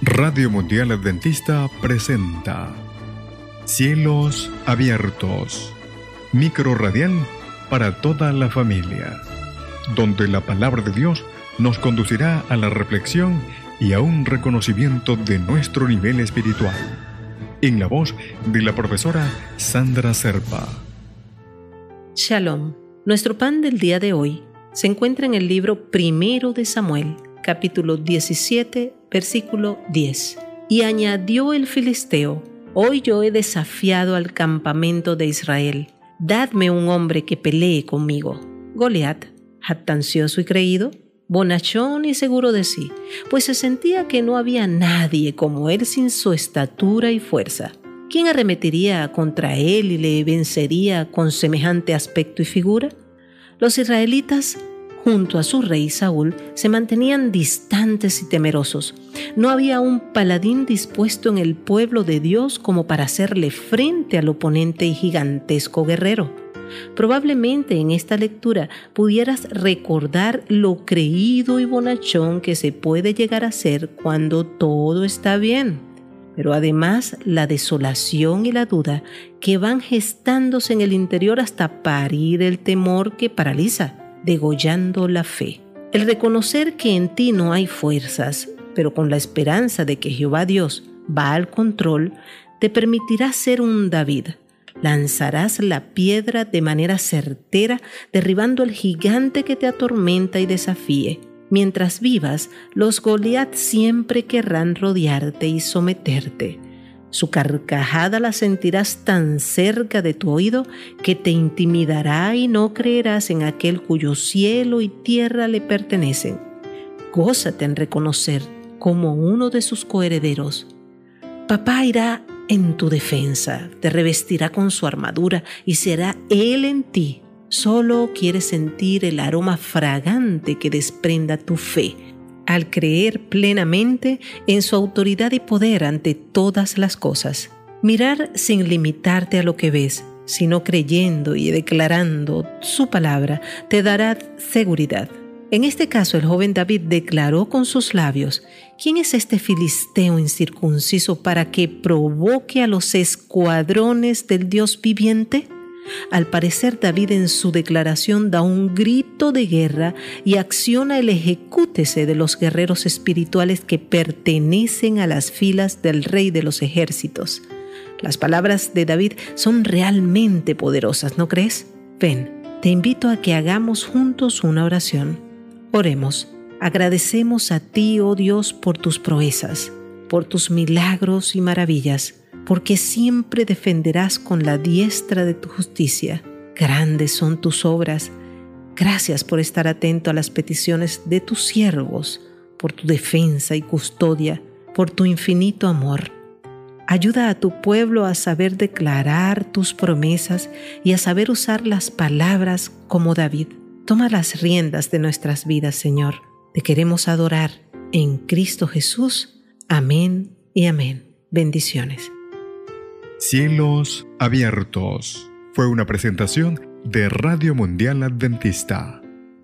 Radio Mundial Adventista presenta Cielos Abiertos, micro radial para toda la familia, donde la palabra de Dios nos conducirá a la reflexión y a un reconocimiento de nuestro nivel espiritual. En la voz de la profesora Sandra Serpa. Shalom. Nuestro pan del día de hoy se encuentra en el libro primero de Samuel, capítulo 17, versículo 10. Y añadió el filisteo, Hoy yo he desafiado al campamento de Israel. Dadme un hombre que pelee conmigo. Goliat, jactancioso y creído, bonachón y seguro de sí, pues se sentía que no había nadie como él sin su estatura y fuerza. ¿Quién arremetiría contra él y le vencería con semejante aspecto y figura? Los israelitas junto a su rey Saúl se mantenían distantes y temerosos. No había un paladín dispuesto en el pueblo de Dios como para hacerle frente al oponente y gigantesco guerrero. Probablemente en esta lectura pudieras recordar lo creído y bonachón que se puede llegar a ser cuando todo está bien pero además la desolación y la duda que van gestándose en el interior hasta parir el temor que paraliza degollando la fe. El reconocer que en ti no hay fuerzas, pero con la esperanza de que Jehová Dios va al control, te permitirá ser un David. Lanzarás la piedra de manera certera, derribando al gigante que te atormenta y desafíe. Mientras vivas, los Goliat siempre querrán rodearte y someterte. Su carcajada la sentirás tan cerca de tu oído que te intimidará y no creerás en aquel cuyo cielo y tierra le pertenecen. Gózate en reconocer como uno de sus coherederos. Papá irá en tu defensa, te revestirá con su armadura y será Él en ti. Solo quieres sentir el aroma fragante que desprenda tu fe al creer plenamente en su autoridad y poder ante todas las cosas. Mirar sin limitarte a lo que ves, sino creyendo y declarando su palabra, te dará seguridad. En este caso, el joven David declaró con sus labios, ¿quién es este filisteo incircunciso para que provoque a los escuadrones del Dios viviente? Al parecer David en su declaración da un grito de guerra y acciona el ejecútese de los guerreros espirituales que pertenecen a las filas del rey de los ejércitos. Las palabras de David son realmente poderosas, ¿no crees? Ven, te invito a que hagamos juntos una oración. Oremos. Agradecemos a ti, oh Dios, por tus proezas, por tus milagros y maravillas porque siempre defenderás con la diestra de tu justicia. Grandes son tus obras. Gracias por estar atento a las peticiones de tus siervos, por tu defensa y custodia, por tu infinito amor. Ayuda a tu pueblo a saber declarar tus promesas y a saber usar las palabras como David. Toma las riendas de nuestras vidas, Señor. Te queremos adorar en Cristo Jesús. Amén y amén. Bendiciones. Cielos abiertos. Fue una presentación de Radio Mundial Adventista